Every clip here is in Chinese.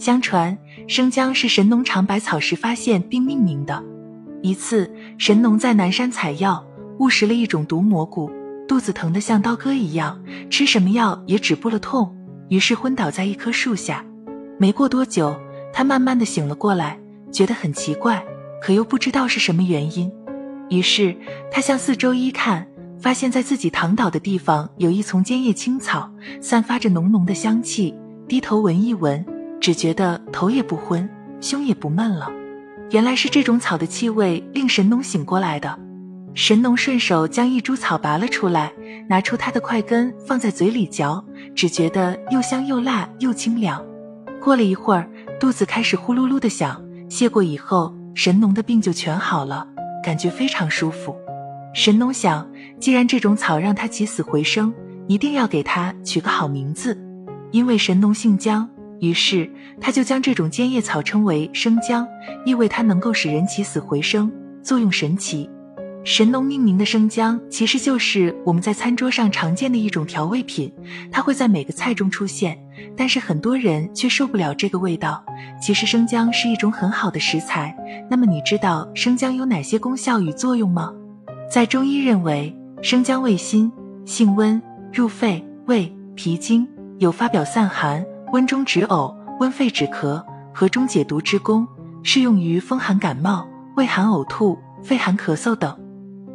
相传生姜是神农尝百草时发现并命名的。一次，神农在南山采药，误食了一种毒蘑菇，肚子疼得像刀割一样，吃什么药也止不了痛，于是昏倒在一棵树下。没过多久，他慢慢的醒了过来，觉得很奇怪，可又不知道是什么原因。于是他向四周一看，发现在自己躺倒的地方有一丛尖叶青草，散发着浓浓的香气。低头闻一闻，只觉得头也不昏，胸也不闷了。原来是这种草的气味令神农醒过来的。神农顺手将一株草拔了出来，拿出它的块根放在嘴里嚼，只觉得又香又辣又清凉。过了一会儿，肚子开始呼噜噜的响，谢过以后，神农的病就全好了，感觉非常舒服。神农想，既然这种草让他起死回生，一定要给它取个好名字。因为神农姓姜。于是他就将这种尖叶草称为生姜，意味它能够使人起死回生，作用神奇。神农命名的生姜其实就是我们在餐桌上常见的一种调味品，它会在每个菜中出现，但是很多人却受不了这个味道。其实生姜是一种很好的食材。那么你知道生姜有哪些功效与作用吗？在中医认为，生姜味辛，性温，入肺、胃、脾经，有发表散寒。温中止呕、温肺止咳、和中解毒之功，适用于风寒感冒、胃寒呕吐、肺寒咳嗽等。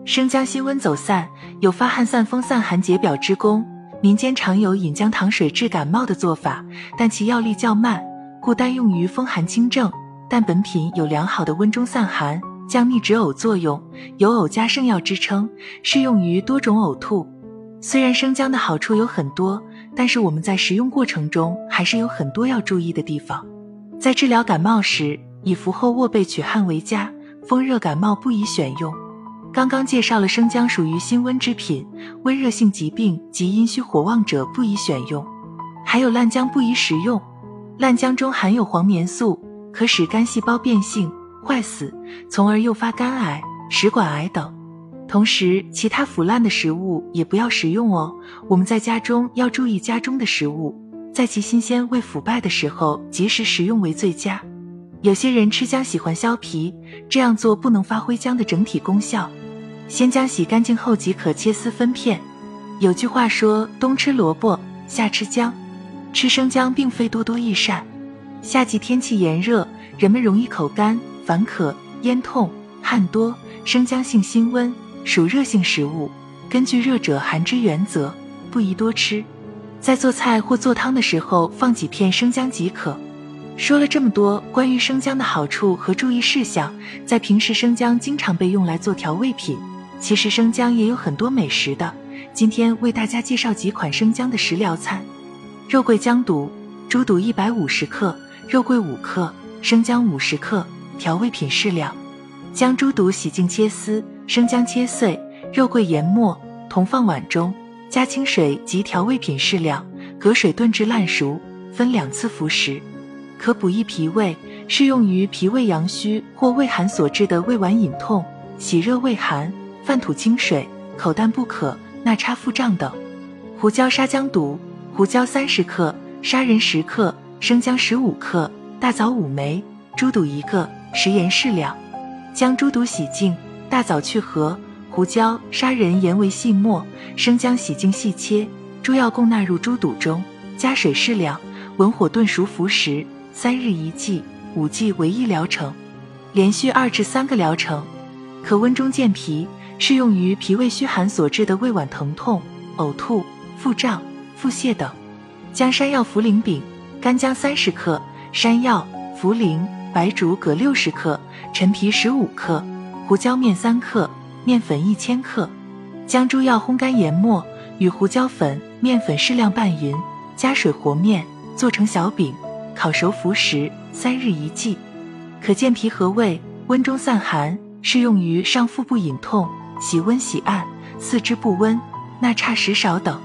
生姜辛温走散，有发汗散风、散寒解表之功。民间常有饮姜糖水治感冒的做法，但其药力较慢，故单用于风寒轻症。但本品有良好的温中散寒、降逆止呕作用，有呕加圣药之称，适用于多种呕吐。虽然生姜的好处有很多。但是我们在食用过程中还是有很多要注意的地方。在治疗感冒时，以服后卧背取汗为佳，风热感冒不宜选用。刚刚介绍了生姜属于辛温之品，温热性疾病及阴虚火旺者不宜选用。还有烂姜不宜食用，烂姜中含有黄霉素，可使肝细胞变性坏死，从而诱发肝癌、食管癌等。同时，其他腐烂的食物也不要食用哦。我们在家中要注意家中的食物，在其新鲜未腐败的时候及时食用为最佳。有些人吃姜喜欢削皮，这样做不能发挥姜的整体功效。先将洗干净后即可切丝分片。有句话说：“冬吃萝卜，夏吃姜。”吃生姜并非多多益善。夏季天气炎热，人们容易口干、烦渴、咽痛、汗多，生姜性辛温。属热性食物，根据热者寒之原则，不宜多吃。在做菜或做汤的时候，放几片生姜即可。说了这么多关于生姜的好处和注意事项，在平时生姜经常被用来做调味品。其实生姜也有很多美食的。今天为大家介绍几款生姜的食疗餐：肉桂姜肚，猪肚一百五十克，肉桂五克，生姜五十克，调味品适量。将猪肚洗净切丝。生姜切碎，肉桂研末，同放碗中，加清水及调味品适量，隔水炖至烂熟，分两次服食，可补益脾胃，适用于脾胃阳虚或胃寒所致的胃脘隐痛、喜热畏寒、饭吐清水、口淡不渴、纳差腹胀等。胡椒沙姜肚，胡椒三十克，砂仁十克，生姜十五克，大枣五枚，猪肚一个，食盐适量。将猪肚洗净。大枣去核，胡椒、砂仁研为细末，生姜洗净细切，诸药共纳入猪肚中，加水适量，文火炖熟服食，三日一剂，五剂为一疗程，连续二至三个疗程，可温中健脾，适用于脾胃虚寒所致的胃脘疼痛、呕吐、腹胀、腹泻等。将山药茯苓饼，干姜三十克，山药、茯苓、白术各六十克，陈皮十五克。胡椒面三克，面粉一千克，将诸药烘干研末，与胡椒粉、面粉适量拌匀，加水和面，做成小饼，烤熟服食，三日一剂，可健脾和胃，温中散寒，适用于上腹部隐痛、喜温喜按、四肢不温、纳差食少等。